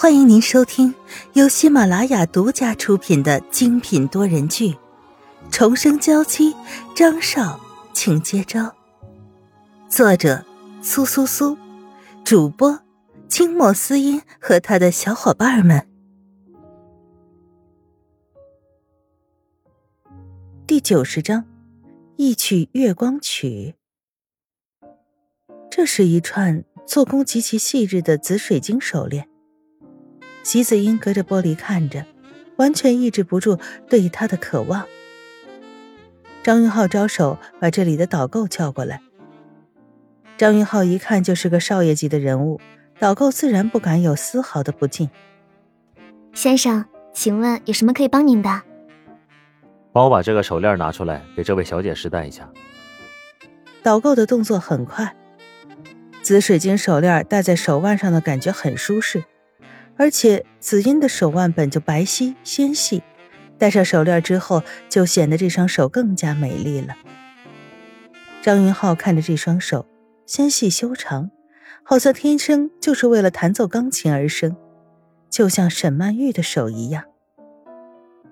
欢迎您收听由喜马拉雅独家出品的精品多人剧《重生娇妻》，张少，请接招。作者：苏苏苏，主播：清末思音和他的小伙伴们。第九十章，一曲月光曲。这是一串做工极其细致的紫水晶手链。席子英隔着玻璃看着，完全抑制不住对他的渴望。张云浩招手把这里的导购叫过来。张云浩一看就是个少爷级的人物，导购自然不敢有丝毫的不敬。先生，请问有什么可以帮您的？帮我把这个手链拿出来，给这位小姐试戴一下。导购的动作很快，紫水晶手链戴在手腕上的感觉很舒适。而且紫英的手腕本就白皙纤细，戴上手链之后，就显得这双手更加美丽了。张云浩看着这双手，纤细修长，好像天生就是为了弹奏钢琴而生，就像沈曼玉的手一样。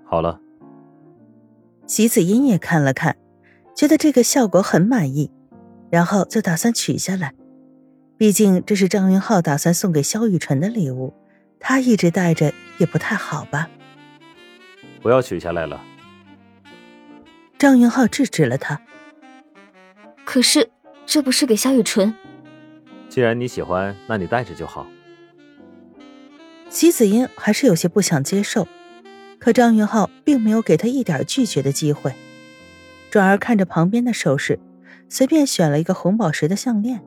好了，席子英也看了看，觉得这个效果很满意，然后就打算取下来，毕竟这是张云浩打算送给萧雨辰的礼物。他一直戴着也不太好吧？不要取下来了。张云浩制止了他。可是这不是给萧雨纯？既然你喜欢，那你戴着就好。席子英还是有些不想接受，可张云浩并没有给他一点拒绝的机会，转而看着旁边的首饰，随便选了一个红宝石的项链。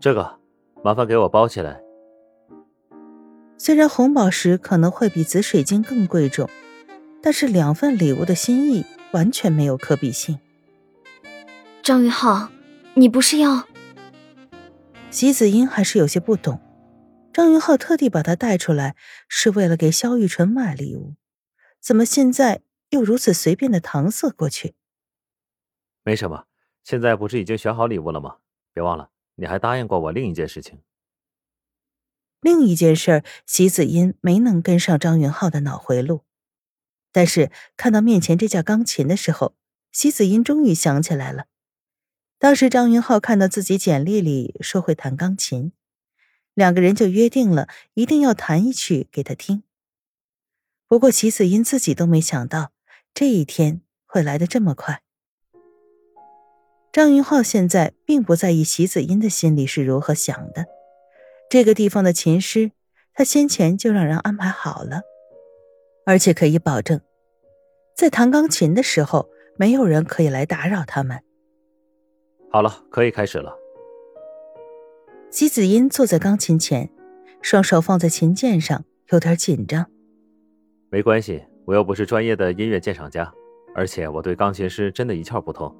这个，麻烦给我包起来。虽然红宝石可能会比紫水晶更贵重，但是两份礼物的心意完全没有可比性。张云浩，你不是要？席子英还是有些不懂，张云浩特地把他带出来是为了给萧玉纯买礼物，怎么现在又如此随便的搪塞过去？没什么，现在不是已经选好礼物了吗？别忘了，你还答应过我另一件事情。另一件事，席子音没能跟上张云浩的脑回路，但是看到面前这架钢琴的时候，席子音终于想起来了。当时张云浩看到自己简历里说会弹钢琴，两个人就约定了一定要弹一曲给他听。不过席子音自己都没想到这一天会来得这么快。张云浩现在并不在意席子音的心里是如何想的。这个地方的琴师，他先前就让人安排好了，而且可以保证，在弹钢琴的时候，没有人可以来打扰他们。好了，可以开始了。姬子音坐在钢琴前，双手放在琴键上，有点紧张。没关系，我又不是专业的音乐鉴赏家，而且我对钢琴师真的一窍不通，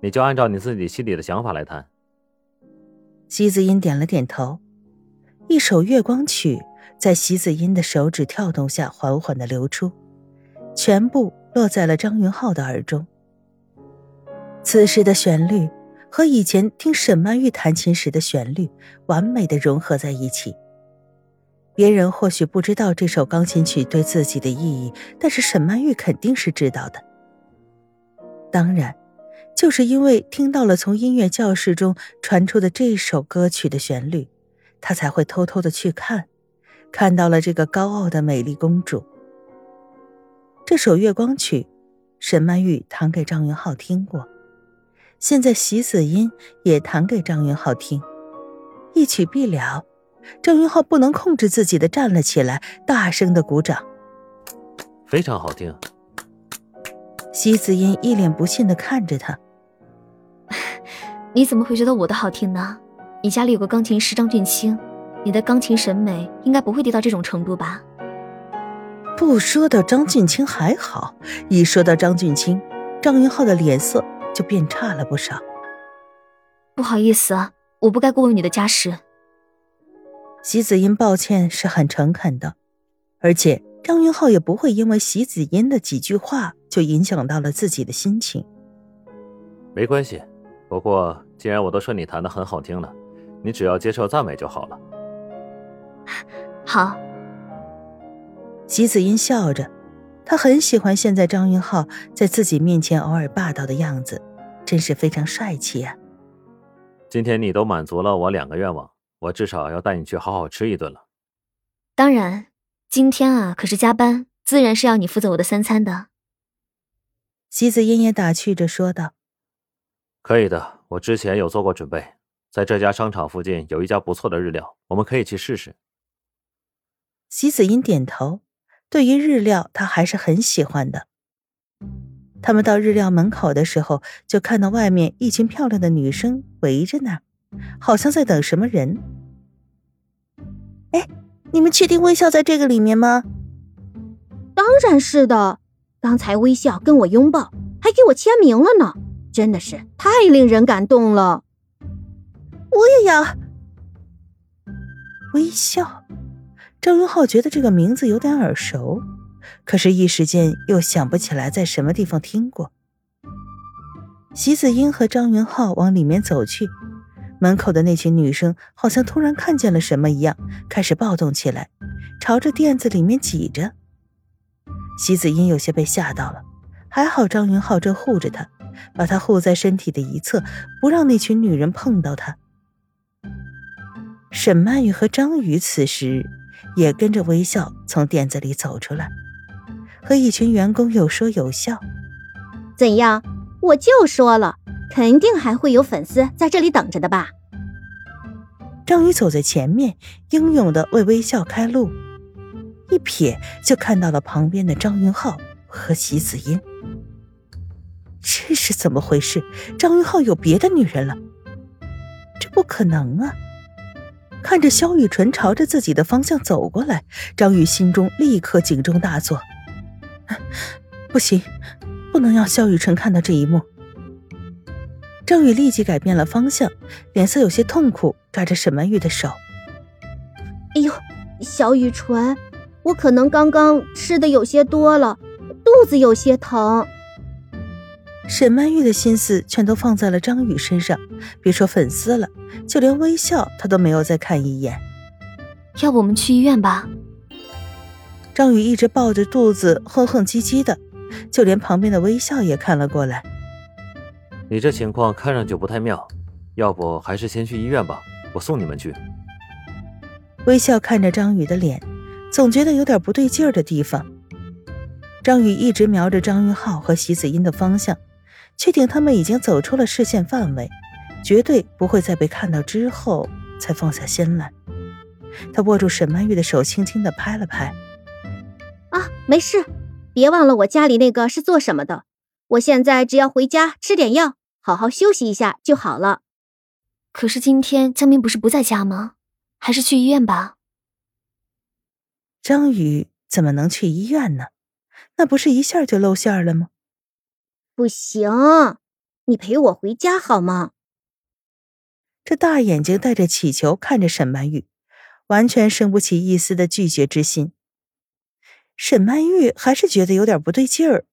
你就按照你自己心里的想法来弹。姬子音点了点头。一首月光曲在席子音的手指跳动下缓缓的流出，全部落在了张云浩的耳中。此时的旋律和以前听沈曼玉弹琴时的旋律完美的融合在一起。别人或许不知道这首钢琴曲对自己的意义，但是沈曼玉肯定是知道的。当然，就是因为听到了从音乐教室中传出的这首歌曲的旋律。他才会偷偷的去看，看到了这个高傲的美丽公主。这首月光曲，沈曼玉弹给张云浩听过，现在席子音也弹给张云浩听。一曲毕了，张云浩不能控制自己的站了起来，大声的鼓掌。非常好听。席子音一脸不信的看着他，你怎么会觉得我的好听呢？你家里有个钢琴师张俊清，你的钢琴审美应该不会低到这种程度吧？不说到张俊清还好，一说到张俊清，张云浩的脸色就变差了不少。不好意思啊，我不该过问你的家事。席子音抱歉是很诚恳的，而且张云浩也不会因为席子音的几句话就影响到了自己的心情。没关系，不过既然我都说你弹的很好听了。你只要接受赞美就好了。好，席子英笑着，他很喜欢现在张云浩在自己面前偶尔霸道的样子，真是非常帅气啊。今天你都满足了我两个愿望，我至少要带你去好好吃一顿了。当然，今天啊可是加班，自然是要你负责我的三餐的。席子英也打趣着说道：“可以的，我之前有做过准备，在这家商场附近有一家不错的日料，我们可以去试试。”席子英点头。对于日料，他还是很喜欢的。他们到日料门口的时候，就看到外面一群漂亮的女生围着呢，好像在等什么人。哎，你们确定微笑在这个里面吗？当然是的，刚才微笑跟我拥抱，还给我签名了呢，真的是太令人感动了。我也要微笑。张云浩觉得这个名字有点耳熟，可是，一时间又想不起来在什么地方听过。席子英和张云浩往里面走去，门口的那群女生好像突然看见了什么一样，开始暴动起来，朝着店子里面挤着。席子英有些被吓到了，还好张云浩正护着她，把她护在身体的一侧，不让那群女人碰到她。沈曼玉和张宇此时。也跟着微笑从店子里走出来，和一群员工有说有笑。怎样？我就说了，肯定还会有粉丝在这里等着的吧？张宇走在前面，英勇的为微笑开路，一瞥就看到了旁边的张云浩和席子英。这是怎么回事？张云浩有别的女人了？这不可能啊！看着萧雨纯朝着自己的方向走过来，张宇心中立刻警钟大作。不行，不能让萧雨纯看到这一幕。张宇立即改变了方向，脸色有些痛苦，抓着沈曼玉的手。哎呦，小雨纯，我可能刚刚吃的有些多了，肚子有些疼。沈曼玉的心思全都放在了张宇身上，别说粉丝了，就连微笑她都没有再看一眼。要不我们去医院吧？张宇一直抱着肚子哼哼唧唧的，就连旁边的微笑也看了过来。你这情况看上去不太妙，要不还是先去医院吧，我送你们去。微笑看着张宇的脸，总觉得有点不对劲儿的地方。张宇一直瞄着张云浩和席子音的方向。确定他们已经走出了视线范围，绝对不会再被看到之后才放下心来。他握住沈曼玉的手，轻轻的拍了拍：“啊，没事，别忘了我家里那个是做什么的。我现在只要回家吃点药，好好休息一下就好了。”可是今天江明不是不在家吗？还是去医院吧。张宇怎么能去医院呢？那不是一下就露馅了吗？不行，你陪我回家好吗？这大眼睛带着乞求看着沈曼玉，完全生不起一丝的拒绝之心。沈曼玉还是觉得有点不对劲儿，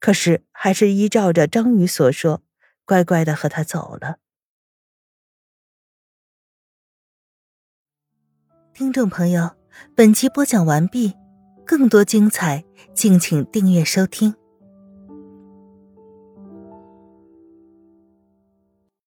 可是还是依照着张宇所说，乖乖的和他走了。听众朋友，本集播讲完毕，更多精彩，敬请订阅收听。